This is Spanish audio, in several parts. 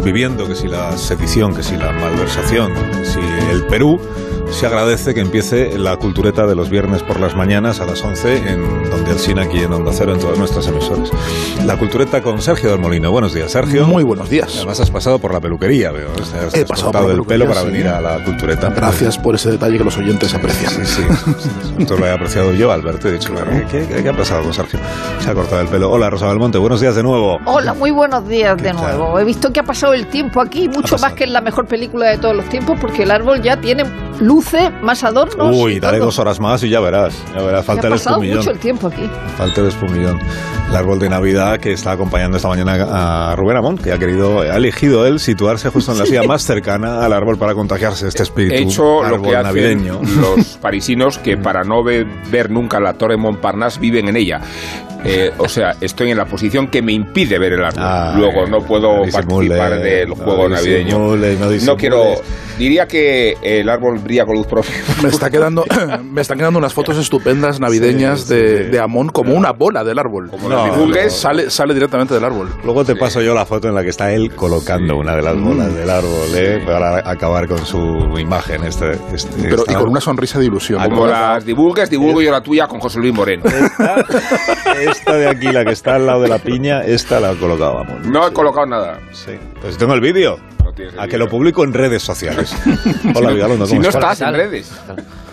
Viviendo, que si la sedición, que si la malversación, que si el Perú, se agradece que empiece la cultureta de los viernes por las mañanas a las 11 en donde Alsina aquí en Onda Cero en todas nuestras emisoras. La cultureta con Sergio del Molino. Buenos días, Sergio. Muy buenos días. Además has pasado por la peluquería, veo. Te has, He has pasado cortado por la el pelo para sí. venir a la cultureta. Gracias por ese detalle que los oyentes aprecian. Sí, sí. Esto lo he apreciado yo, Alberto. He dicho, ¿qué, qué, qué ha pasado con Sergio? Se ha cortado el pelo. Hola, Rosa Belmonte. Buenos días de nuevo. Hola, muy buenos días ¿Qué de tal? nuevo. He visto que ha pasado el tiempo aquí, mucho más que en la mejor película de todos los tiempos, porque el árbol ya tiene luces, más adornos. Uy, dale todo. dos horas más y ya verás. Ya verás. Falta ha el pasado espumillón. mucho el tiempo aquí. Falta el espumillón. El árbol de Navidad que está acompañando esta mañana a Rubén Amón, que ha querido, ha elegido él situarse justo en la silla más cercana al árbol para contagiarse este espíritu He hecho lo árbol que hacen navideño. los parisinos que para no ve- ver nunca la Torre Montparnasse viven en ella. Eh, o sea, estoy en la posición que me impide ver el árbol. Ah, Luego no puedo no disimule, participar del no juego navideño. disimule, no quiero. Diría que el árbol brilla con luz propia. Me, está quedando, me están quedando unas fotos estupendas navideñas Sí, sí, de, sí. de Amón como una bola del árbol. Como No, las divulgues. Sale, sale directamente del árbol. Luego te paso yo la foto en la que está él colocando una de las Mm. bolas del árbol, ¿eh? para acabar con su imagen. Este, este- Pero, y con una sonrisa de ilusión. Como las divulgues, divulgo yo la tuya con José Luis Moreno. Esta, esta de aquí, la que está al lado de la piña, esta la colocábamos. No he colocado nada. Sí. Pues tengo el vídeo. No tienes el A que lo publico en redes sociales. Hola, Vigalondo, Si ¿cómo no estás? en redes.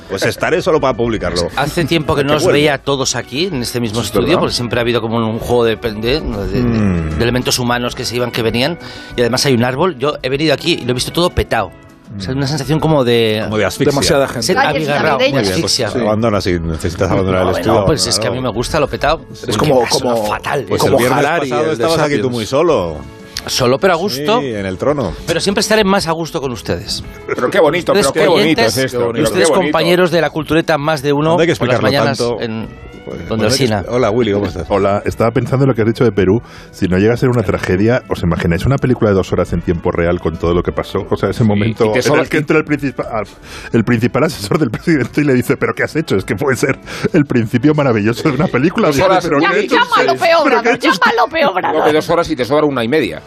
Pues estaré solo para publicarlo. Hace tiempo que no os veía todos aquí, en este mismo Es estudio, verdad. porque siempre ha habido como un juego de, de- de- de- Mm. de elementos humanos que se iban, que venían, y además hay un árbol. Yo he venido aquí y lo he visto todo petado. O sea, una sensación como de... Como de asfixia. Demasiada gente. ser abigarrado, Muy bien, pues asfixia. abandona si necesitas abandonar el No, estudio. no, pues es que a mí me gusta lo petado. Es como, como fatal. Pues como el viernes Harari, pasado el estabas aquí tú muy solo. Solo pero a gusto. Sí, en el trono. Pero siempre estaré más a gusto con ustedes. Pero qué bonito, pero Ustedes qué bonito es esto. pero qué Ustedes bonito. compañeros de la cultureta más de uno No hay que por las explicarlo mañanas tanto. en Pues. Hola, Willy, ¿cómo estás? Hola, estaba pensando en lo que has dicho de Perú. Si no llega a ser una tragedia, ¿os imagináis una película de dos horas en tiempo real con todo lo que pasó? O sea, ese momento y te en el que entra el principal, el principal asesor del presidente y le dice, ¿pero qué has hecho? Es que puede ser el principio maravilloso de una película. Dos Dice, horas- "¿Pero Ya, hecho Llámalo peor, ¿Pero qué ha Brado, hecho usted?". llámalo peor, dos horas y te sobra una y media.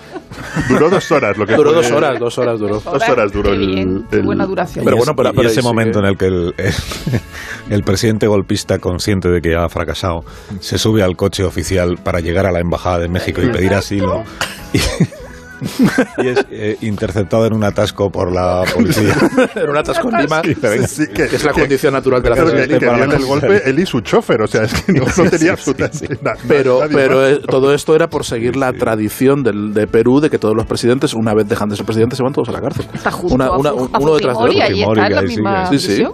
Duró dos horas lo que Duró fue- dos horas, dos horas duró. Dos horas duró el, buena duración. Pero bueno, pero ese sí momento en el que el, el presidente golpista, consciente de que ha fracasado, se sube al coche oficial para llegar a la embajada de México y pedir asilo. Y, y es eh, interceptado en un atasco por la policía. Era un atasco en Lima, Sí, sí, que, que es la que- condición natural de la que, en el golpe él y su chofer, o sea, es que no, no Sí, sí, tenía sí, absolutamente sí. na- Pero, nadie pero eh, todo esto era por seguir la tradición del, de Perú de que todos los presidentes, una vez dejan de ser presidentes, se van todos a la cárcel. Está junto Una- a uno detrás Fujimori, otro. ahí está en la misma sí, sí.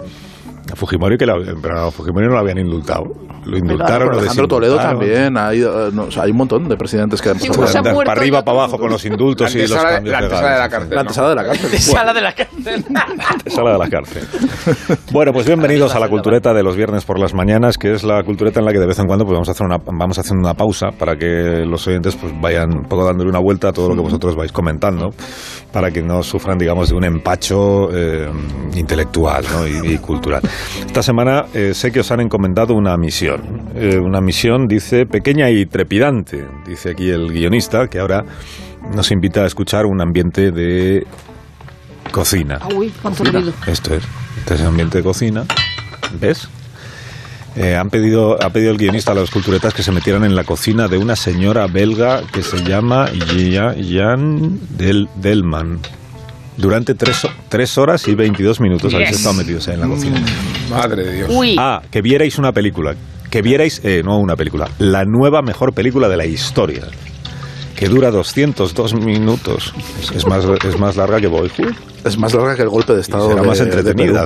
A Fujimori, que la- pero a Fujimori no lo habían indultado. Lo indultaron, Alejandro Toledo también. Hay, eh, no, o sea, hay un montón de presidentes que han Sí, pasado pues para arriba, para abajo con los indultos y los cambios la antesala de la legales. cárcel. La antesala de la cárcel. Sala de la cárcel. Sala de la cárcel. Bueno, pues bienvenidos a la cultureta de los viernes por las mañanas, que es la cultureta en la que de vez en cuando pues vamos a hacer una, vamos haciendo una pausa para que los oyentes pues vayan un poco dándole una vuelta a todo lo que vosotros vais comentando, para que no sufran, digamos, de un empacho eh, intelectual ¿no? y, y cultural. Esta semana eh, sé que os han encomendado una misión. Eh, una misión, dice, pequeña y trepidante, dice aquí el guionista, que ahora nos invita a escuchar un ambiente de cocina. Ah, Uy, cuánto ruido. Esto es. Este es el ambiente de cocina. ¿Ves? Eh, han pedido, ha pedido el guionista a los culturetas que se metieran en la cocina de una señora belga que se llama Jan Del, Delman. Durante tres, ho- tres horas y 22 minutos habéis Yes. estado metidos ahí en la cocina. Madre de Dios. Uy, Ah, que vierais una película. que vierais, eh, no una película, la nueva mejor película de la historia, que dura 202 minutos. Es, es más, es más larga que Boyhood. Es más larga que el golpe de y Estado. será de- más entretenida.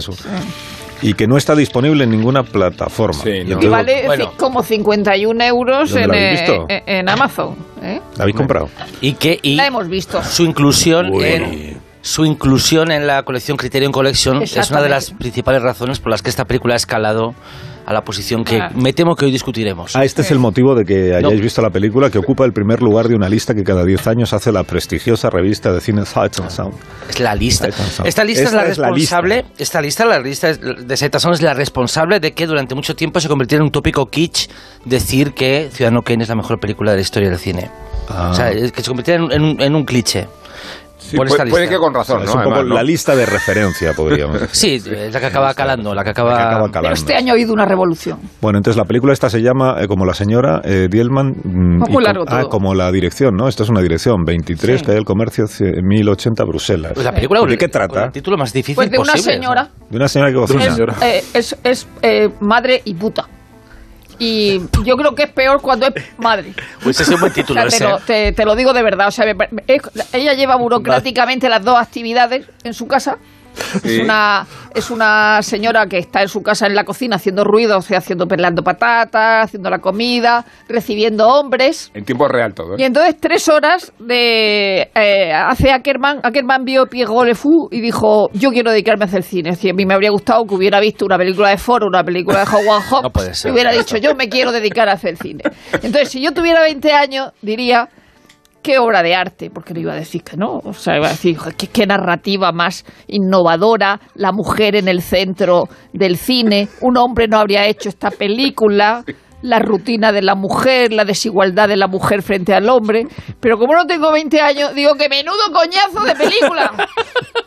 Y que no está disponible en ninguna plataforma. Sí, Y no. Y entonces, vale bueno. ci- como 51 euros ¿Dónde en, habéis eh, en- en Amazon. ¿eh? ¿La habéis comprado? Y que y La hemos visto. su inclusión Bueno. en su inclusión en la colección Criterion Collection es una de las principales razones por las que esta película ha escalado a la posición que Ah. me temo que hoy discutiremos. Ah, este es el motivo de que hayáis No. visto la película que ocupa el primer lugar de una lista que cada 10 años hace la prestigiosa revista de cine Sight and Sound. Es la lista. Esta lista es la responsable. lista. Esta lista, la lista de Sight and Sound es la responsable de que durante mucho tiempo se convirtiera en un tópico kitsch decir que Ciudadano Kane es la mejor película de la historia del cine. Ah. O sea, que se convirtiera en, en un- en un cliché. Sí, por puede, esta puede lista. que con razón, es ¿no? un poco Además, ¿no? la lista de referencia, podríamos decir. Sí, es la que acaba calando, la que acaba... La que acaba Pero calando. este año ha habido una revolución. Bueno, entonces la película esta se llama eh, como la señora eh, Dielman. mm, largo Ah, todo. como la dirección, ¿no? Esto es una dirección. 23, Sí. Calle del Comercio, c- 1080, Bruselas. Pues la película ¿De qué trata? el título más difícil Pues de una posible, señora. De una señora que cocina. Es, señora. eh, es, es, eh, madre y puta. Y yo creo que es peor cuando es madre. Pues ese es un buen O título sea, te, lo, te- te lo digo de verdad. O sea, me pa- es- ella lleva burocráticamente las dos actividades en su casa. Es, una, es una señora que está en su casa en la cocina haciendo ruido, o sea, haciendo pelando patatas, haciendo la comida, recibiendo hombres. En tiempo real todo. ¿eh? Y entonces tres horas de eh, hace Ackerman, Ackerman vio Pierrot Le Fou y dijo, yo quiero dedicarme a hacer cine. Es decir, a mí me habría gustado que hubiera visto una película de Ford, una película de Howard Hawks No puede ser. y hubiera dicho, yo me quiero dedicar a hacer cine. Entonces, si yo tuviera 20 años, diría, qué obra de arte, porque no iba a decir que no. O sea, iba a decir, "Joder, qué, qué narrativa más innovadora, la mujer en el centro del cine, un hombre no habría hecho esta película. La rutina de la mujer, la desigualdad de la mujer frente al hombre. Pero como no tengo 20 años, digo que menudo coñazo de película.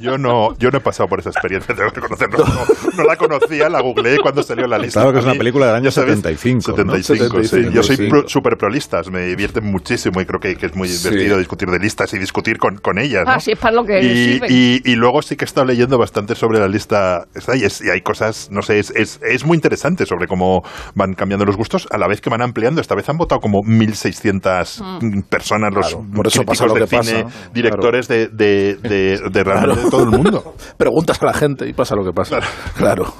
Yo no, yo no he pasado por esa experiencia, tengo que reconocerlo. No, no la conocía, la googleé cuando salió la lista. Claro que es una película del año ya sabes, 75, ¿no? 75, sí. 75, Yo soy pro- súper prolistas, me divierte muchísimo y creo que, que es muy Sí. divertido discutir de listas y discutir con, con ellas. ¿no? Ah, sí, es para lo que y, sirven. y, y luego sí que he estado leyendo bastante sobre la lista y, es- y hay cosas, no sé, es, es, es muy interesante sobre cómo van cambiando los gustos a la vez que van ampliando. Esta vez han votado como 1.600 Mm. personas los Claro, por eso pasa críticos lo de que cine, pasa. directores de, de, de, de realmente Claro. Todo el mundo. Preguntas a la gente y pasa lo que pasa. Claro.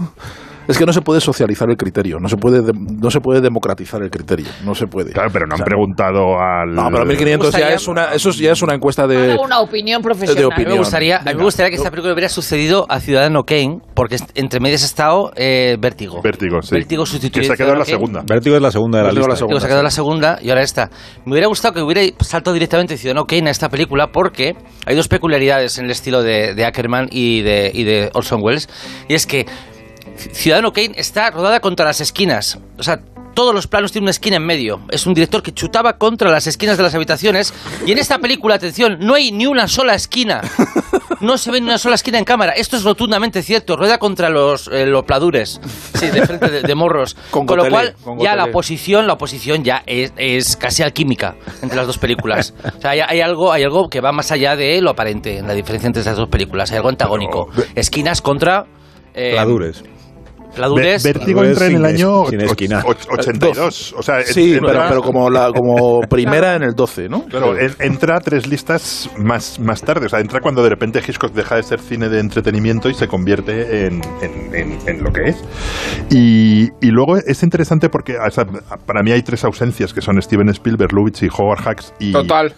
Es que no se puede socializar el criterio, no se puede, de- no se puede democratizar el criterio, no se puede. Claro, pero no O sea, han preguntado al... No, pero 1500 ya es una, eso ya es una encuesta de... Una opinión profesional. de A mí me gustaría, a mí me gustaría que esta película hubiera sucedido a Ciudadano Kane, porque entre medias ha estado eh, Vértigo. Vértigo, sí. Vértigo sustituyó Que se a ha quedado en la Kane. segunda. Vértigo es la segunda de la Vértigo lista. la segunda. Digo, se ha quedado la segunda y ahora esta. Me hubiera gustado que hubiera saltado directamente Ciudadano Kane a esta película porque hay dos peculiaridades en el estilo de, de Ackerman y de, y de Orson Welles. Y es que Ciudadano Kane está rodada contra las esquinas. O sea, todos los planos tienen una esquina en medio. Es un director que chutaba contra las esquinas de las habitaciones. Y en esta película, atención, no hay ni una sola esquina. No se ve ni una sola esquina en cámara. Esto es rotundamente cierto. Rueda contra los, eh, los pladures. Sí, de frente de, de morros. Con con lo cual, con ya la oposición, la oposición ya es, es casi alquímica entre las dos películas. O sea, hay, hay algo, hay algo que va más allá de lo aparente en la diferencia entre estas dos películas. Hay algo antagónico. Esquinas contra. eh, Pladures. Pladures. Ver- Vértigo Pues entra en el año sin esquina. och- 82. O sea, Sí, entra- pero, pero como, la, como primera en el 12, ¿no? Claro, entra a tres listas más, más tarde. O sea, entra cuando de repente Hitchcock deja de ser cine de entretenimiento y se convierte en, en- en- en lo que es. Y, y luego es interesante porque o sea, para mí hay tres ausencias que son Steven Spielberg, Lubitsch y Howard Hawks. Y, Total.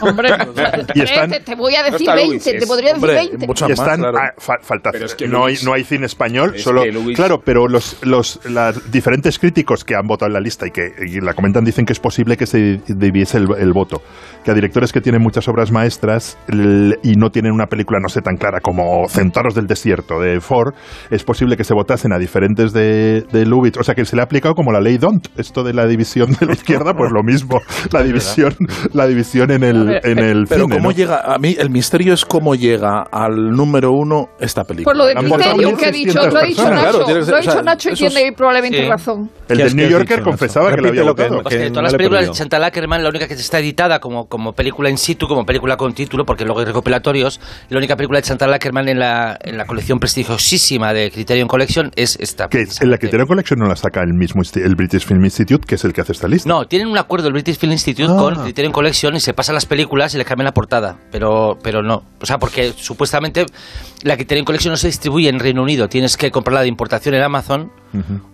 Hombre, Y están- te, te voy a decir está 20, Luis, te es- podría decir Hombre, 20. muchas y más, están claro. ah, fa- falta Pero es que no hay no cine español es solo que claro pero los los los diferentes críticos que han votado en la lista y que la comentan dicen que es posible que se diviese el, el voto que a directores que tienen muchas obras maestras el- y no tienen una película no sé tan clara como Centauros del desierto de Ford es posible que se votasen a diferentes de, de Lubitsch o sea que se le ha aplicado como la ley Don't esto de la división de la izquierda pues lo mismo la división la división en el en el Pero cine cómo ¿no? llega, a mí el misterio es cómo llega al número uno esta película. Por lo de criterio que ha dicho, 1.600 otro ha dicho. Nacho. Claro, lo ha o sea, dicho Nacho y tiene probablemente sí. razón. El ¿Qué del New Yorker dicho, confesaba Nacho? que lo había lo votado. Pues que de no todas las películas de. Chantal Ackerman, la única que está editada como, como película in situ, como película con título, porque luego hay recopilatorios, la única película de Chantal Ackerman en la, en la colección prestigiosísima de Criterion Collection es esta. Que en la Criterion Collection no la saca el mismo el British Film Institute, que es el que hace esta lista. No, tienen un acuerdo el British Film Institute Ah. con Criterion Collection y se pasan las películas y le cambian la portada. Pero, pero no. O sea, porque supuestamente la Criterion Collection no se distribuye en Reino Unido. Tienes que comprarla de importación en Amazon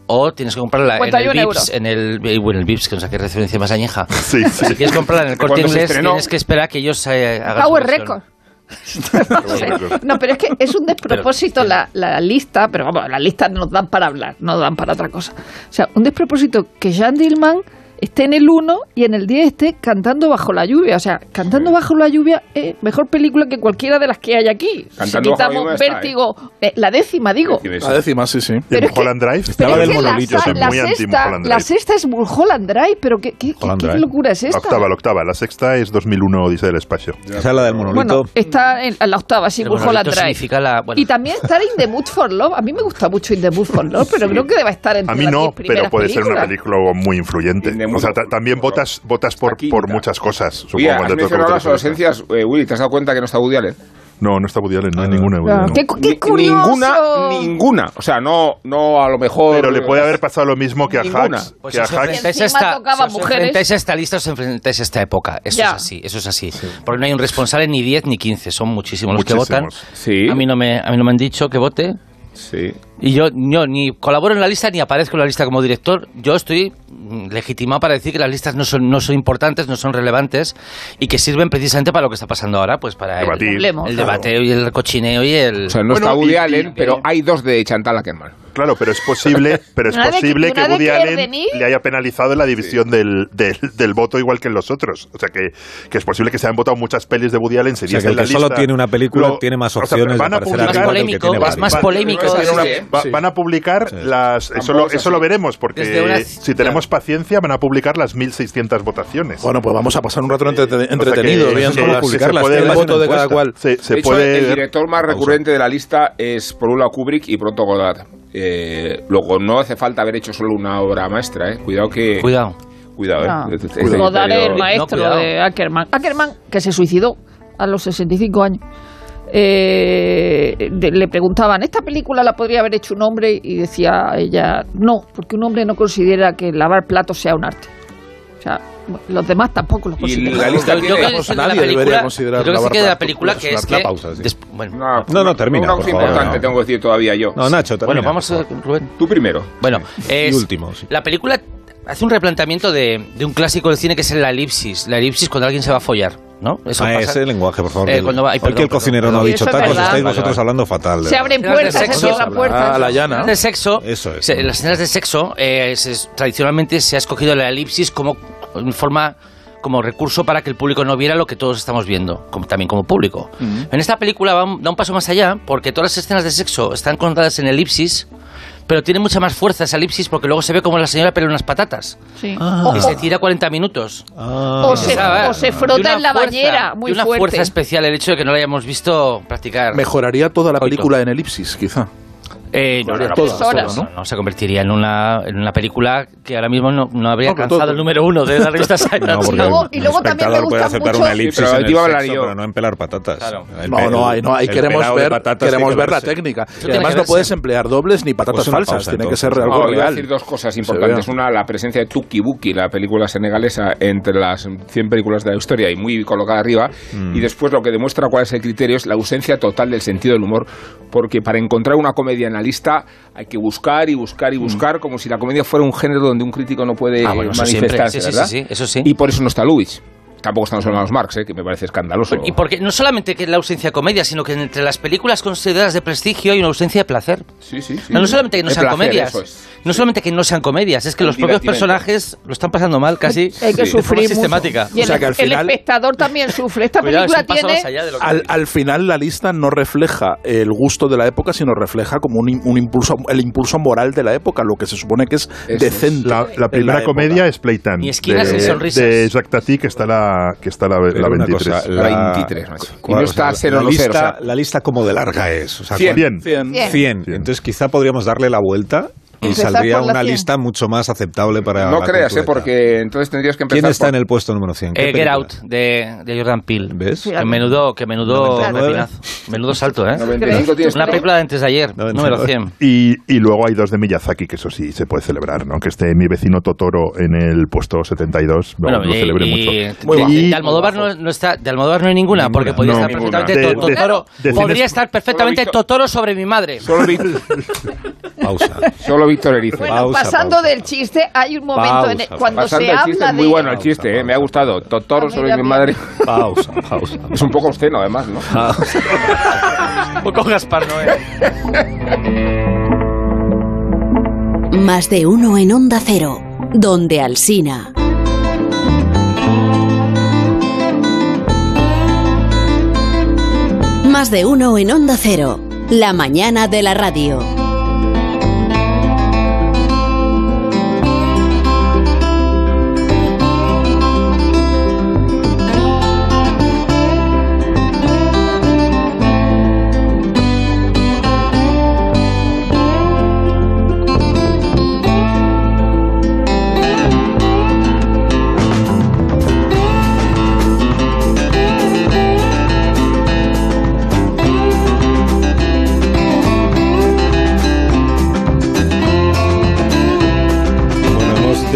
o tienes que comprarla en el 51 Vips, en el, eh, bueno, el Vips, que no sé qué referencia más añeja. Sí, sí. Si quieres comprarla en el corte inglés, tienes que esperar a que ellos eh, hagan Power. Record. No, pero es que es un despropósito la, la lista, pero vamos, las listas nos dan para hablar, no dan para otra cosa. O sea, un despropósito que Jean Dillman esté en el 1 y en el 10 esté cantando bajo la lluvia. O sea, cantando bajo la lluvia es mejor película que cualquiera de las que hay aquí. Cantando si bajo la quitamos lluvia está, Vértigo, eh, la décima, digo. La décima, sí, sí. Y en Pero que- Mulholland Drive. Estaba Pero del que la monolito, sa- soy la, muy anti sexta, Mulholland la Drive. sexta es Mulholland Drive, pero ¿qué, qué, qué- qué locura es La esta? octava, la octava. La sexta es 2001 Odisea del Espacio. Esa es la del monolito. Bueno, está en la octava, sí, El Mulholland monolito Drive. significa la- bueno. Y también estar In the Mood for Love. A mí me gusta mucho In the Mood for Love, pero creo que debe estar entre A mí no, 10 pero puede ser una película muy influyente. In the O sea, también votas, votas por, quinta. por muchas cosas. Supongo, Oye, has mencionado las ausencias. Eh, Willy, ¿te has dado cuenta que no está Woody Allen? No, no está Woody Allen, no hay ninguna. Woody Ah, Allen. qué, qué curioso. Ninguna, ninguna. O sea, no, no a lo mejor. Pero le puede haber pasado lo mismo que a Ninguna. Hacks. Pues que a os Hacks. enfrentáis esta, tocaba si os mujeres. enfrentáis a esta lista, os enfrentáis a esta época. Eso Ya. es así, eso es así. Porque no hay un responsable ni 10 ni 15, son muchísimos los que Muchísimos. votan. Sí. A mí no me, a mí no me han dicho que vote. Sí. Y yo, yo ni colaboro en la lista ni aparezco en la lista como director. Yo estoy mm, legitimado para decir que las listas no son, no son importantes, no son relevantes y que sirven precisamente para lo que está pasando ahora, pues para el, Debatir. Hablemos. el debate y el cochineo y el... O sea, no Bueno, está Woody y- Allen, y- pero hay dos de Chantal Ackerman. Claro, pero es posible, pero es Una de que- posible que de Woody Allen le haya penalizado en la división del, del, del voto igual que en los otros. O sea, que, que es posible que se hayan votado muchas pelis de Woody Allen. Se O sea, que el que solo lista. tiene una película Lo- tiene más o sea, opciones van de a aparecer que el que tiene varias. más Va- polémico. Va- Sí. Van a publicar las. Eso lo, es eso lo veremos, porque Desde una- si tenemos paciencia, van a publicar las 1.600 votaciones. Bueno, pues vamos a pasar un rato entrete- entretenido, viendo se puede las- publicarlas, el voto de cada cual. Se, se de hecho, puede. el director más recurrente de la lista es por un lado Kubrick y pronto Godard. Eh, luego, no hace falta haber hecho solo una obra maestra, ¿eh? Cuidado que... Cuidado. Cuidado, ¿eh? No. Este- este Ah. Godard es el maestro cuidado. de Ackerman. Ackerman, que se suicidó a los 65 años. Eh, de- le preguntaban, ¿esta película la podría haber hecho un hombre? Y decía ella, no, porque un hombre no considera que lavar platos sea un arte. O sea, los demás tampoco lo Y consideran. la lista Yo- creo que de nadie película- debería considerar yo creo que lavar sí que de la película que es que... pausa, sí. des- bueno, Una- No, no, termina, Una cosa importante no. tengo que decir todavía yo. No, Nacho, termina, bueno, vamos a... Rubén. Tú primero. Bueno, es, último, sí. la película hace un replanteamiento de, de un clásico del cine que es la elipsis. La elipsis cuando alguien se va a follar, ¿no? Eso Ah, pasa. ese lenguaje, por favor. Eh, cuando va- ay, hoy que perdón, el cocinero perdón, no ha perdón. dicho es tacos, verdad. estáis vosotros vale. hablando fatal. Se abren Escenas de puertas, se sexo, cierran puertas. a la llana. Las escenas de sexo, Eso es. se- las escenas de sexo eh, se- tradicionalmente se ha escogido la elipsis como en forma como recurso para que el público no viera lo que todos estamos viendo, como, también como público. En esta película va un- da un paso más allá porque todas las escenas de sexo están contadas en elipsis, pero tiene mucha más fuerza esa elipsis porque luego se ve como la señora pelea unas patatas Sí. Ah. O- y se tira 40 minutos. Ah. o se, o se frota en la fuerza- bañera, muy una fuerte. fuerza especial el hecho de que no la hayamos visto practicar. Mejoraría toda la película en elipsis, quizá. Eh, no, no, no, Todas, no, horas. no, no, se convertiría en una, en una película que ahora mismo no, no habría alcanzado todo. el número uno de la revista Science. No, porque luego- y luego también me puede aceptar mucho- una elipsis Sí, pero en el aquí iba a hablar sexo, yo. pero no en pelar patatas. Claro. El No, no, hay, no, hay el queremos ver, patatas queremos ver la técnica. Y además no puedes emplear dobles ni patatas Pues una falsas, pausa, tiene que ser algo No, voy a real. decir dos cosas importantes. Una, la presencia de Tuki Buki, la película senegalesa, entre las 100 películas de la historia y muy colocada arriba. Mm. Y después lo que demuestra cuál es el criterio es la ausencia total del sentido del humor. Porque para encontrar una comedia en la lista hay que buscar y buscar y buscar como si la comedia fuera un género donde un crítico no puede Mm. Ah, bueno, eso manifestarse, sí, ¿verdad? sí, sí, eso sí. Y por eso no está Lubitsch. Tampoco están los hermanos Marx, ¿eh? que me parece escandaloso. Y porque no solamente que la ausencia de comedia, sino que entre las películas consideradas de prestigio hay una ausencia de placer. Sí, sí, sí. No, no solamente que no sean placer, comedias, eso es. no solamente que no sean comedias, es que El los propios personajes lo están pasando mal casi Hay que de forma sufrir mucho. sistemática. Y el, O sea que al el final- espectador también sufre. Esta Cuidado, es película paso tiene... Al, al final la lista no refleja el gusto de la época, sino refleja como un, un impulso, el impulso moral de la época, lo que se supone que es es. decente. La, la en primera época. comedia es Playtime. Ni esquinas de, ni sonrisas. De Jacques Tati, que está la, la, que está la, la una 23. cosa, La 23, macho. Y ¿cuál- no o sea, está cero la lista, o sea- la lista como de larga es. O sea, Cien. Bien. Cien. Cien. 100. Cien. Entonces quizá podríamos darle la vuelta y saldría una 100. lista mucho más aceptable para No la creas, ¿eh? porque entonces tendrías que empezar ¿Quién está por- en el puesto número 100? ¿Qué Eh, Get? Out, de, de Jordan Peele. ¿Ves? Que menudo, que menudo 99. pepinazo. Menudo salto, ¿eh? 95 tienes Una película de antes de ayer, 99. número 100. Y, y luego hay dos de Miyazaki, que eso sí se puede celebrar, ¿no? Que esté mi vecino Totoro en el puesto 72, lo, Bueno, lo y- celebré y- mucho. Muy de- de Almodóvar no, no está, de Almodóvar no hay ninguna, porque podría no, estar ninguna. perfectamente De- To- de- Totoro, de podría estar perfectamente Totoro sobre mi madre. Solo, Pausa. solo Víctor Erice. Bueno, Pausa, pasando pausa, del pausa. chiste, hay un momento en el- Pausa, cuando Pasando se el chiste, habla es muy de... bueno el chiste, ¿eh? me ha gustado. Totoro sobre mi madre. Pausa, pausa. Es un poco obsceno, además, ¿no? Un poco Gaspar Noé. Más de uno en Onda Cero, donde Alsina. Más de uno en Onda Cero, la mañana de la radio.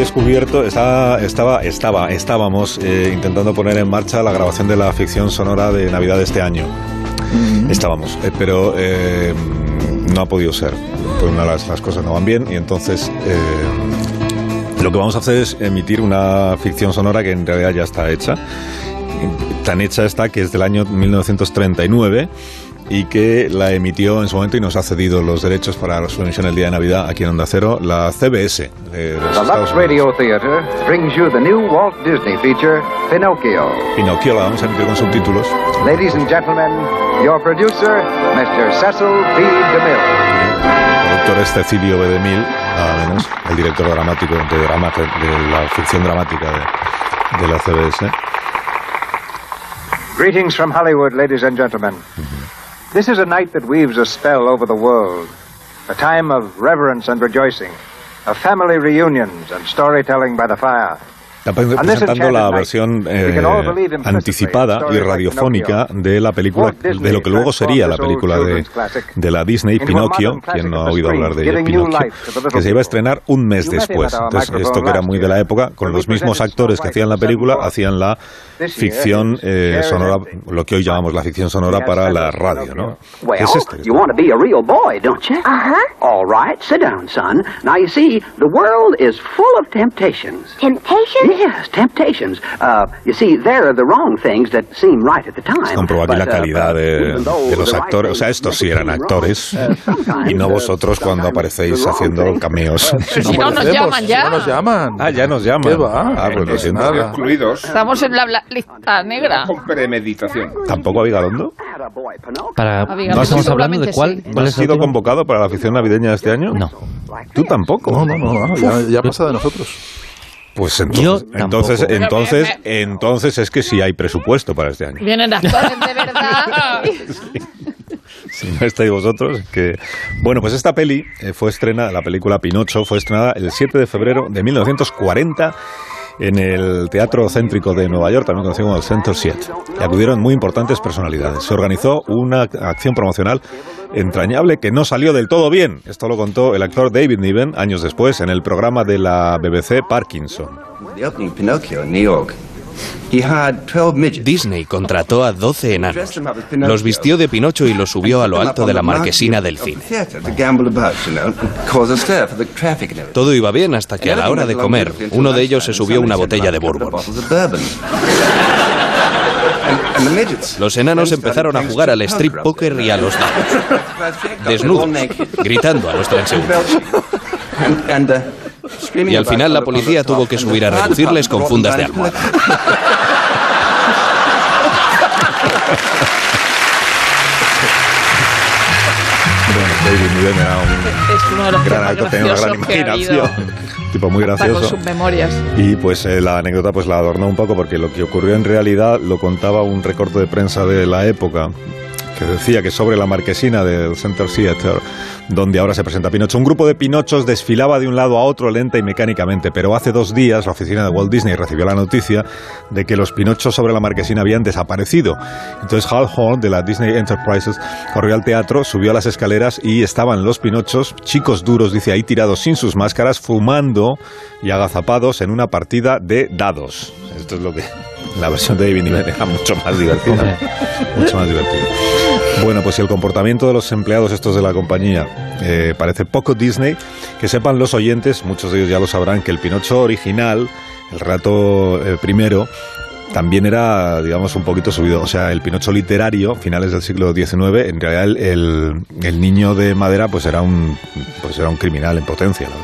Descubierto, estaba, estaba, estaba, estábamos eh, intentando poner en marcha la grabación de la ficción sonora de Navidad de este año. Estábamos, eh, pero eh, no ha podido ser. Pues una, las, las cosas no van bien y entonces lo que vamos a hacer es emitir una ficción sonora que en realidad ya está hecha. Tan hecha está que es del año 1939 y que la emitió en su momento y nos ha cedido los derechos para su emisión el día de Navidad aquí en Onda Cero, la CBS de los The Lux. Radio Theater brings you the new Walt Disney feature, Pinocchio. Pinocchio la vamos a emitir con subtítulos. Ladies and gentlemen, your producer, Mr. Cecil B. DeMille. El doctor es Cecilio B. DeMille, nada menos, el director dramático de, drama, de la ficción dramática de, de la CBS. Greetings from Hollywood, ladies and gentlemen. This is a night that weaves a spell over the world, a time of reverence and rejoicing, of family reunions and storytelling by the fire. Está pre- On this presentando la versión eh, anticipada y radiofónica de la película, de lo que luego sería la película de, de la Disney, Pinocchio, quien no ha oído hablar de new Pinocchio, que se iba a estrenar un mes después. Entonces, esto que era muy de la época, con los mismos actores que hacían la película, hacían la ficción eh, sonora, lo que hoy llamamos la ficción sonora para la radio, ¿no? ¿Qué es este? you want to be a real boy, don't you? All right, sit down, son. Now, you see, the world is full of temptations. Temptations? Yes, temptations. Uh, you see, there are the wrong things that seem right at the time. Comprobó aquí la uh, calidad de, de los actores. O sea, estos sí eran actores. uh, Y no vosotros cuando aparecéis haciendo cameos. Si no nos llaman ya. No nos llaman. Ah, ya nos llaman. ¿Qué va? Ah, pues lo siento. Nada. Incluidos Estamos en la bla- lista negra. con premeditación. ¿Tampoco a. Para, ¿No estamos hablando de cuál? sí. ¿No ¿Cuál has sido convocado para la ficción navideña de este año? No. ¿Tú tampoco? No, no, no, no, ya, ya pasa de nosotros. Pues Yo entonces, tampoco. entonces, entonces, entonces es que sí hay presupuesto para este año. Vienen actores de verdad. Si no estáis vosotros, que... Bueno, pues esta peli eh, fue estrenada, la película Pinocho fue estrenada el 7 de febrero de 1940 en el Teatro Céntrico de Nueva York, también conocido como el Center 7. Y acudieron muy importantes personalidades. Se organizó una acción promocional entrañable que no salió del todo bien. Esto lo contó el actor David Niven años después en el programa de la BBC Parkinson. He hired 12 midgets. Disney contrató a 12 enanos. Los vistió de Pinocho y los subió a lo alto de la marquesina del cine. Todo iba bien hasta que a la hora de comer, uno de ellos se subió una botella de bourbon. Los enanos empezaron a jugar al strip poker y a los dados, desnudos, gritando a los transeúntes. Y al final la policía tuvo que subir a reducirles con fundas de them almohada. David Niven era un Es uno de los gran actor, tenía una gran imaginación. tipo muy Hasta con gracioso. sus memorias. Y pues eh, la anécdota pues la adornó un poco porque lo que ocurrió en realidad lo contaba un recorte de prensa de la época que decía que sobre la marquesina del Center Theatre, donde ahora se presenta Pinocho, un grupo de Pinochos desfilaba de un lado a otro lenta y mecánicamente, pero hace dos días la oficina de Walt Disney recibió la noticia de que los Pinochos sobre la marquesina habían desaparecido. Entonces Hal Horn de la Disney Enterprises corrió al teatro, subió a las escaleras y estaban los Pinochos, chicos duros, dice ahí, tirados sin sus máscaras, fumando y agazapados en una partida de dados. Esto es lo que la versión de David Niven era mucho más divertida. mucho más divertida. Bueno, pues si el comportamiento de los empleados estos de la compañía eh, parece poco Disney, que sepan los oyentes, muchos de ellos ya lo sabrán, que el Pinocho original, el rato eh, primero, también era, digamos, un poquito subido. O sea, el Pinocho literario, finales del siglo XIX, en realidad el, el- niño de madera, pues era un, pues era un criminal en potencia. ¿no?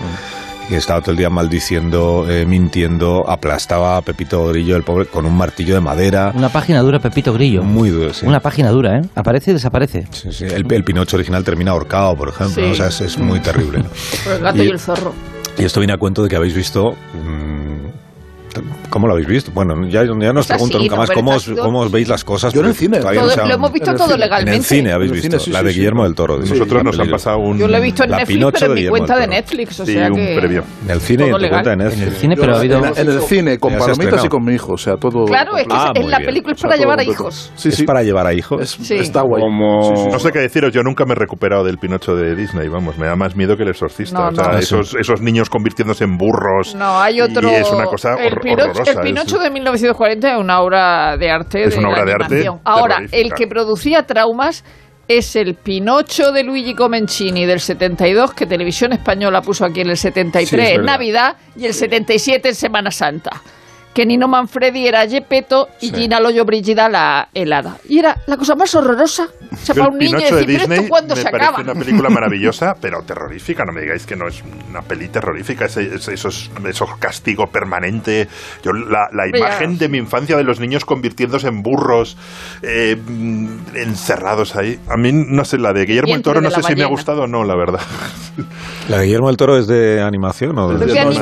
Y estaba todo el día maldiciendo, eh, mintiendo, aplastaba a Pepito Grillo, el pobre, con un martillo de madera. Una página dura, Pepito Grillo. Muy duro, sí. Una página dura, ¿eh? Aparece y desaparece. Sí, sí. El, el Pinocho original termina ahorcado, por ejemplo. Sí. ¿no? O sea, es, es muy terrible. ¿no? Por el gato y, el zorro. Y esto viene a cuento de que habéis visto. mm, ¿Cómo lo habéis visto? Bueno, ya, ya no os pregunto nunca no, más cómo os, cómo os veis las cosas. Yo en el cine. Todo- no se han- lo hemos visto todo cine. legalmente. En el cine habéis visto. cine, sí, la de sí. Guillermo del Toro. Nosotros nos han pasado un... Yo lo he visto en La Netflix, Pinocho pero en de mi Guillermo cuenta de. Netflix. O Sí, sea un que... previo. En el cine y en tu cuenta de. Netflix. En el cine, pero ha habido... en, el cine, con palomitas y con mi hijo, o sea, todo... Claro, es que Ah, la bien. película es para llevar a hijos. Sí, ¿Es para llevar a hijos? Está guay. No sé qué deciros, yo nunca me he recuperado del Pinocho de Disney, vamos, me da más miedo que el exorcista. O sea, esos, esos niños convirtiéndose en burros. No, hay otro. Y es una cosa el, hor- Pinocho, horrorosa. el Pinocho es- de 1940 es una obra de arte. Es una la obra de arte. Ahora, el que producía traumas es el Pinocho de Luigi Comencini del 72, que Televisión Española puso aquí en el 73 Sí, en. Navidad y el 77 en Semana Santa. Que Nino Manfredi era Gepetto y Gina Loyo Brigida la helada. Y era la cosa más horrorosa. O sea, para un niño de decir, ¿pero Disney esto cuándo me se parece acaba? una película maravillosa, pero terrorífica. No me digáis que no es una peli terrorífica, ese, ese- esos, esos castigo permanente. Yo la, imagen de mi infancia de los niños convirtiéndose en burros, eh, encerrados ahí. A mí, no sé, la de Guillermo del Toro de no sé si me ha gustado o no, la verdad. ¿La de Guillermo del Toro es de animación o Es de, de No,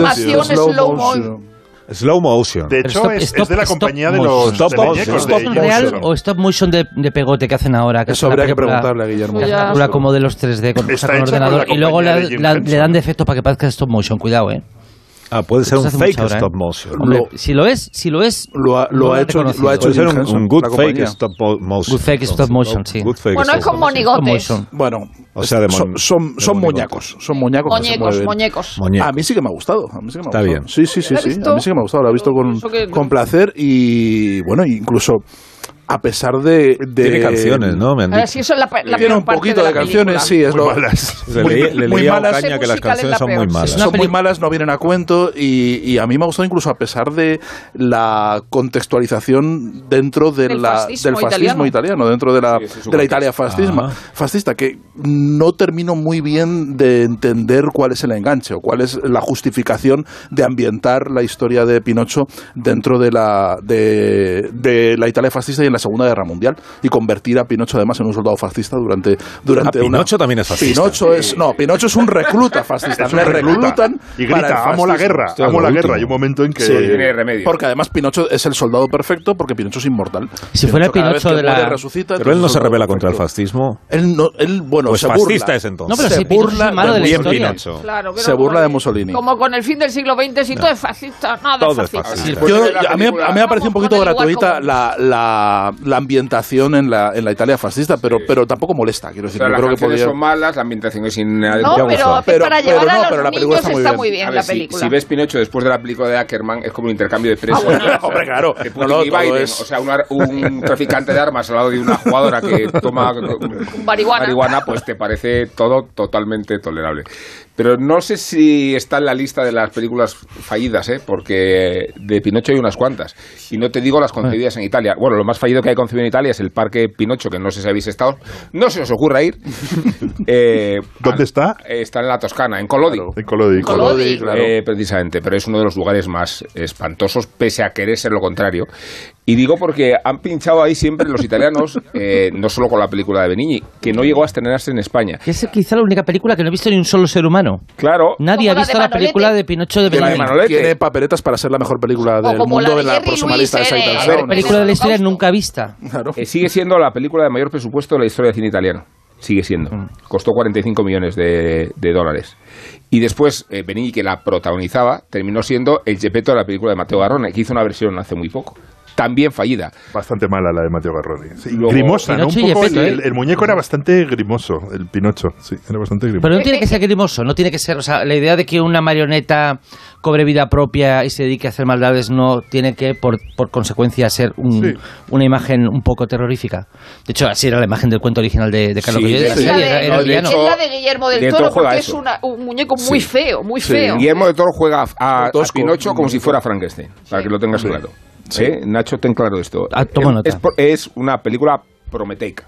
slow slow motion. Slow motion? De hecho, stop- es, stop- es de la compañía de los Stop de muñecos ¿Stop de real o stop motion de, de pegote que hacen ahora? Que Eso habría que preguntarle a Guillermo. Una como de los 3D con, o sea, Está con ordenador la y luego Jim la- le dan defecto para que parezca stop motion. Cuidado, eh. Ah, puede ser Esto un fake ¿eh? stop motion. Hombre, Lo- si lo es, si lo es, Lo ha, lo hecho, lo ha hecho ser un, good fake stop mo- motion. Good fake stop motion, sí. Good fake Bueno, es con monigotes. Bueno, O sea, de son, mon- son, de son muñecos, son muñecos Muñecos, muñecos. Muñeco. A mí sí que me ha gustado. A mí sí que me ha Está gustado. bien. Sí, sí, sí, ¿La has sí. A mí sí que me ha gustado. La he visto con, con placer y bueno, incluso a pesar de, de Tiene canciones, ¿no? Me han Ahora dicho. sí, eso es la, la Tiene un parte poquito de, de, canciones, sí, es Muy lo malas. Le leí, le muy leí a malas. Ocaña que las canciones la son muy malas. Son muy malas, no vienen a cuento y, y a mí me ha gustado incluso a pesar de la contextualización dentro de Del la- fascismo del fascismo italiano. dentro de la, Sí, es de la. Italia fascisma, Ah. fascista, que no termino muy bien de entender cuál es el enganche o cuál es la justificación de ambientar la historia de Pinocho dentro de la, de, de la Italia fascista y en la Segunda Guerra Mundial y convertir a Pinocho además en un soldado fascista durante, durante Ah, una- Pinocho también es fascista. Pinocho es, no, Pinocho es un recluta fascista. Es un Le recluta. reclutan Y para el grita, amo la fascismo". guerra, Hostia, amo la último. guerra. Hay un momento en que... Sí. tiene remedio. Porque además Pinocho es el soldado perfecto porque Pinocho es inmortal. Si fuera el cada vez Pinocho de la- muere, resucita, Pero él no se el revela contra el perfecto. fascismo. Él, no, él bueno, Pues se fascista burla. es entonces. No, pero se si Pinocho es el burla malo de la Bien. Pinocho. Claro, pero Se burla de el- Mussolini. Como con el fin del siglo XX, si todo es fascista, nada Todo es es fascista. fascista. Yo- la a, mí, a mí me ha parecido un poquito el gratuita común. la, la, la ambientación en la, en la Italia fascista, pero, pero tampoco molesta. Quiero O decir, sea, yo las creo que podía... son malas, la ambientación es No, inadecuada. pero, Pero- para pero llevar no, a los pero la película está muy está bien. muy bien A ver, la si- película. Si, ves Pinocho después de la película de Ackerman, es como un intercambio de presos. Hombre, claro. Que No, no, Putin y todo Biden, es- O sea, una- un traficante de armas al lado de una jugadora que toma marihuana. pues te parece todo totalmente tolerable. Pero no sé si está en la lista de las películas fallidas, ¿eh? porque de Pinocho hay unas cuantas. Y no te digo las concebidas en Italia. Bueno, lo más fallido que hay concebido en Italia es el Parque Pinocho, que no sé si habéis estado. No se os ocurra ir. Eh, ¿Dónde está? eh, está en la Toscana, en Colodi. En Colodi. Colodi, claro. Eh, precisamente, pero es uno de los lugares más espantosos, pese a querer ser lo contrario. Y digo porque han pinchado ahí siempre los italianos, eh, no solo con la película de Benigni, que no llegó a estrenarse en España. Que es quizá la única película que no he visto ni un solo ser humano. Claro, Nadie Como ha la visto de la película de Pinocho de la. Manolete. Tiene papeletas para ser la mejor película del la mundo de en la Jerry próxima Lewis lista de en- Sight and a Sound. ver, Película de la historia nunca vista. Claro. Eh, sigue siendo la película de mayor presupuesto de la historia del cine italiano. Sigue siendo. Costó 45 millones de, de dólares. Y después, eh, Benigni, que la protagonizaba, terminó siendo el Gepetto de la película de Matteo Garrone, que hizo una versión hace muy poco. También fallida. Bastante mala la de Mateo. Sí, Luego- grimosa, ¿no? Un poco, el, ¿eh? el- muñeco era bastante grimoso, el Pinocho. Sí, era bastante grimoso. Pero no tiene que ser grimoso, no tiene que ser, o sea, la idea de que una marioneta cobre vida propia y se dedique a hacer maldades no tiene que, por, por consecuencia, ser un- Sí. una imagen un poco terrorífica. De hecho, así era la imagen del cuento original de, de Carlos la sí. Es la de, era, era el de villano. hecho, es la de Guillermo del de Toro juega porque es una- un muñeco muy feo, muy Sí. feo. Guillermo de Toro juega a, a Tosco. Pinocho como si fuera Frankenstein, para que lo tengas claro. ¿Eh? Nacho, ten claro esto. Ah, es una película prometeica,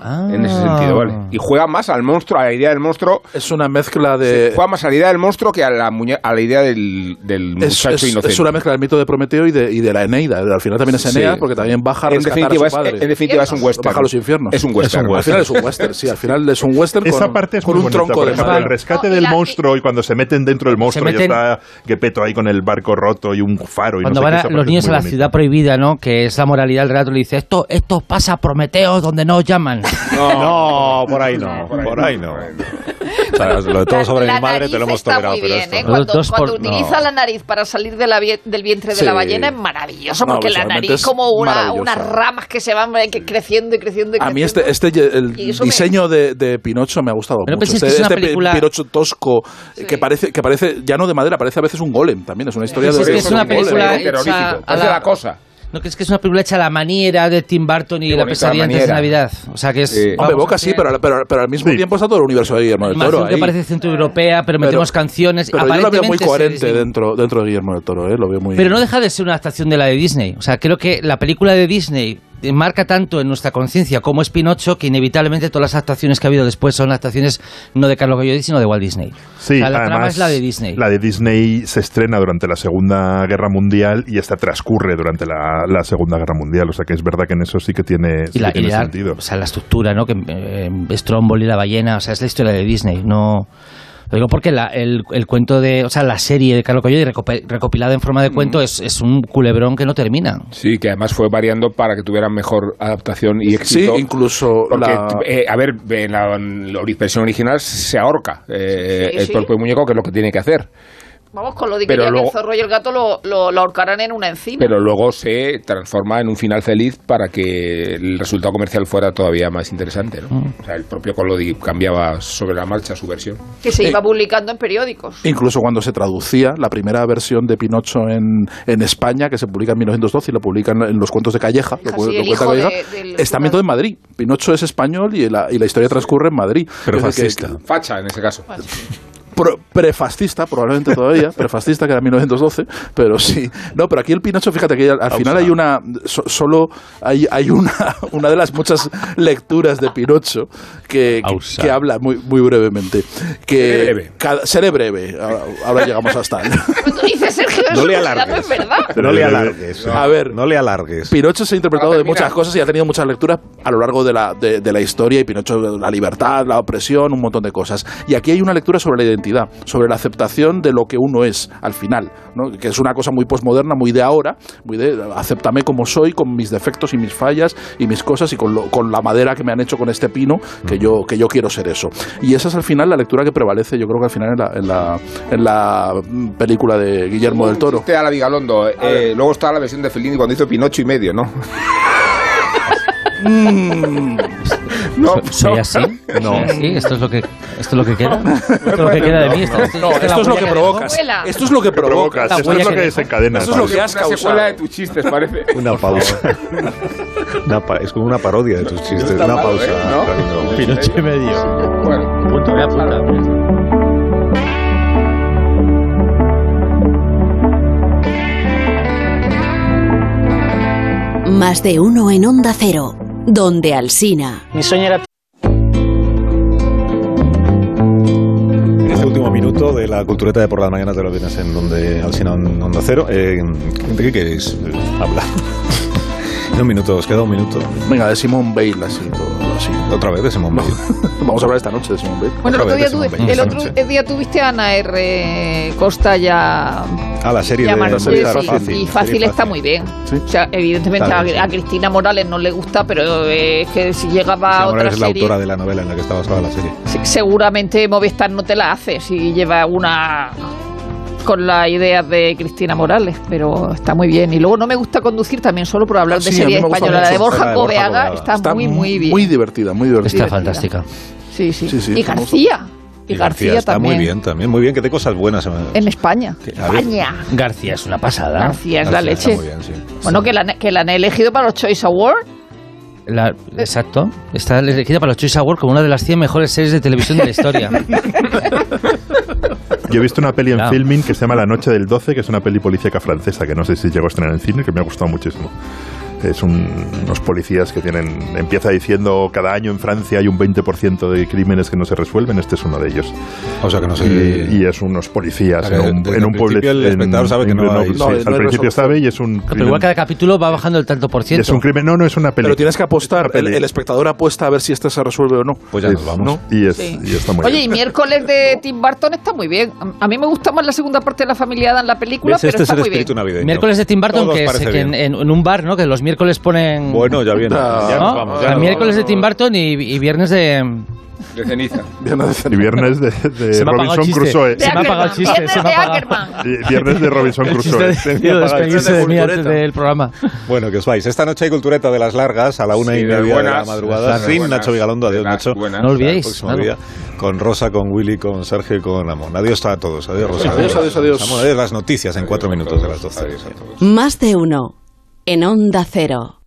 Ah. en ese sentido, ¿vale? Y juega más al monstruo, a la idea del monstruo, Es una mezcla de... juega más a la idea del monstruo que a la, muñe- a la idea del, del Es, muchacho es- inocente. es una mezcla del mito de Prometeo y de, y de la Eneida. Al final también es Sí. Eneas porque también baja a en definitiva, a su es, padre. en definitiva es un western. Baja a los infiernos. Es un western. Al final es un western, sí. Al final es un western Esa con, parte es con muy un bonita, tronco por de ejemplo, el rescate No, y del la- monstruo y cuando se meten dentro del monstruo meten- y está Gepetto ahí con el barco roto y un faro y Cuando no sé van los niños es a la bonita. ciudad prohibida, ¿no? Que es la moralidad del relato, le dice, esto, esto pasa a Prometeo donde no os llaman. No, por ahí no, por ahí no. O sea, lo de todo sobre la mi madre te lo hemos tolerado, pero esto ¿eh? Cuando, por- cuando utiliza no. la nariz para salir de la vie- del vientre de Sí. la ballena es maravilloso, No, porque la nariz es como una, unas ramas que se van eh, que- creciendo y creciendo y A mí creciendo. este, este el me- diseño de, de Pinocho me ha gustado Pero mucho. Este, es este película- Pinocho tosco Sí. que parece que parece ya no de madera, parece a veces un golem también. Es una historia Sí, de sí, de es un una golem. película Es terrorífico. hecha a la cosa. ¿No crees que es una película hecha a la maniera de Tim Burton y Qué la pesadilla antes de. Navidad? O sea que es... Sí. Hombre, Boca sí, pero, pero, pero al mismo Sí. tiempo está todo el universo de Guillermo del Toro. que parece centroeuropea, pero, Pero- metemos canciones. Pero yo lo veo muy coherente dentro, dentro de Guillermo del Toro, ¿eh? Lo veo muy... Pero no deja de ser una adaptación de la de Disney. O sea, creo que la película de Disney marca tanto en nuestra conciencia como es Pinocho que inevitablemente todas las adaptaciones que ha habido después son adaptaciones no de Carlos Collodi sino de Walt Disney. Sí, O sea, la trama además, es la de Disney. La de Disney se estrena durante la Segunda Guerra Mundial y esta transcurre durante la, la Segunda Guerra Mundial. O sea que es verdad que en eso sí que tiene, sí y la, que tiene y la- sentido. o sea, la estructura, ¿no? Que eh, Stromboli y la ballena, o sea, es la historia de Disney, no... Lo digo porque la- el, el cuento de, o sea, la serie de Carlos Collodi recopi- recopilada en forma de cuento es, es un culebrón que no termina. Sí, que además fue variando para que tuvieran mejor adaptación y Sí, éxito. incluso Porque, la... eh, a ver, en la, en la versión original se ahorca eh, Sí, el sí. propio muñeco, que es lo que tiene que hacer. Vamos con lo de que que luego- el zorro y el gato lo, lo, lo ahorcarán en una encina. Pero luego se transforma en un final feliz para que el resultado comercial fuera todavía más interesante. ¿no? Mm. O sea, el propio Collodi cambiaba sobre la marcha su versión. que se Eh, iba publicando en periódicos. Incluso cuando se traducía la primera versión de Pinocho en, en España, que se publica en 1912 y lo publican en los cuentos de Calleja, lo, Calleja, cu- sí, lo cuenta de- Calleja, del está ambientado en Madrid. Pinocho es español y la, y la historia transcurre en Madrid. Pero Es decir, que- fascista. Facha, en ese caso. pro- prefascista, probablemente todavía, prefascista que era 1912, pero sí. No, pero aquí el Pinocho, fíjate que al, al final hay una, so- solo hay, hay una, una de las muchas lecturas de Pinocho que, que, que habla muy, muy brevemente. Que Seré breve. cada- seré breve, ahora, ahora llegamos hasta él. Sergio, No le alargues. no le alargues. A ver. No le alargues. Pinocho se ha interpretado de muchas cosas y ha tenido muchas lecturas a lo largo de la, de, de la historia y Pinocho la libertad, la opresión, un montón de cosas. Y aquí hay una lectura sobre la identidad, sobre la aceptación de lo que uno es al final, ¿no? que es una cosa muy posmoderna, muy de ahora, muy de acéptame como soy, con mis defectos y mis fallas y mis cosas y con, lo- con la madera que me han hecho con este pino, que yo, que yo quiero ser eso. Y esa es al final la lectura que prevalece, yo creo que al final en la, en la, en la mm, película de Guillermo del Toro. Chiste a la Vigalondo. eh, luego está la versión de Fellini cuando hizo Pinocho y medio, ¿no? no, ¿Soy no. así? No. ¿Soy así? ¿Esto es lo que, esto es lo que queda? ¿Esto es lo que queda de mí? ¿Esto, esto- No, esto es lo que provocas. Esto es lo que provocas. Esto es lo que desencadena. Eso es lo que has Una secuela de tus chistes, parece. Una pausa. Una pa- es como una parodia de tus chistes. Una mal, pausa. ¿eh? Y medio. Bueno, Punto, voy a apuntar. Más de uno en Onda Cero, donde Alsina. Mi sueño era En este último minuto de la cultureta de por las mañanas de los viernes en donde Alsina en Onda Cero, eh, ¿de qué queréis eh, hablar? Un minuto, os queda un minuto. Venga, de Simón Bale, así, todo así. Otra vez de Simón Bale. Vamos a hablar esta noche de Simón Bale. Bueno, el Otra día, tuve- Bale el otro noche. día tuviste a Ana R. Costa ya. Ah, la serie de Marcés, serie y- fácil, y fácil está muy bien. O sea, evidentemente Claro, a, sí. a Cristina Morales no le gusta, pero eh, es que si llegaba a Morales otra es la serie, autora de la novela en la que está basada la serie. se- seguramente Movistar no te la hace si lleva una con la idea de Cristina Morales, pero está muy bien. Y luego no me gusta conducir también solo por hablar de Sí, a mí serie española. La de. Borja de Coveaga. está, Está muy, muy bien. Muy divertida, muy divertida. Está fantástica. Sí, sí. Sí, sí, y. García. Y, García, está también. muy bien también, muy bien, que te cosas buenas. En España. España. García es una pasada. García es la está leche. muy bien, sí. Bueno, que la, que la han elegido para los Choice Awards. La- exacto. Está elegida para los Choice Awards como una de las 100 mejores series de televisión de la historia. Yo he visto una peli en Claro. filming que se llama La Noche del 12, que es una peli policíaca francesa que no sé si llegó a estrenar en cine, que me ha gustado muchísimo. Es un- unos policías que tienen. Empieza diciendo cada año en Francia hay un 20% de crímenes que no se resuelven. Este es uno de ellos. O sea que no sé. Y, y es unos policías en un, en el un pueblo. el espectador sabe que no hay- sí, no, no al principio sabe y es un. Pero igual cada capítulo va bajando el tanto por y ciento. es un crimen. No, no es una peli. Pero tienes que apostar. El, el espectador apuesta a ver si este se resuelve o no. Pues ya nos vamos. ¿No? Y, es, Sí. y está muy Oye, y bien. miércoles de Tim Burton está muy bien. A mí me gusta más la segunda parte de la familia Adam, la película, pero Este es está el muy bien. navideño. Miércoles de Tim Burton, que, es, que en- en un bar, ¿no? Que los miércoles ponen... Bueno, ya viene. Ah, Ya ¿no? nos vamos. O ya sea, nos miércoles de. Tim Burton y, y viernes de... De ceniza. Y viernes de, de Se me ha apagado el Robinson chiste. Crusoe. Se me ha apagado el chiste. Viernes Se me de ha apagado. Y Viernes de Robinson Crusoe. de despedirse de mí antes del programa. Bueno, que os vais. Esta noche hay cultureta de las largas a la una Sí, y de media de la buenas, madrugada. Sin buenas, Nacho Vigalondo. Adiós, de Nacho. buenas. No olvidéis, claro. día. Con Rosa, con Willy, con Sergio y con Amón. Adiós a todos. Adiós, Rosa. Adiós, adiós, adiós. Vamos a ver las noticias en cuatro minutos de las doce. Adiós a todos. Más de uno en Onda Cero.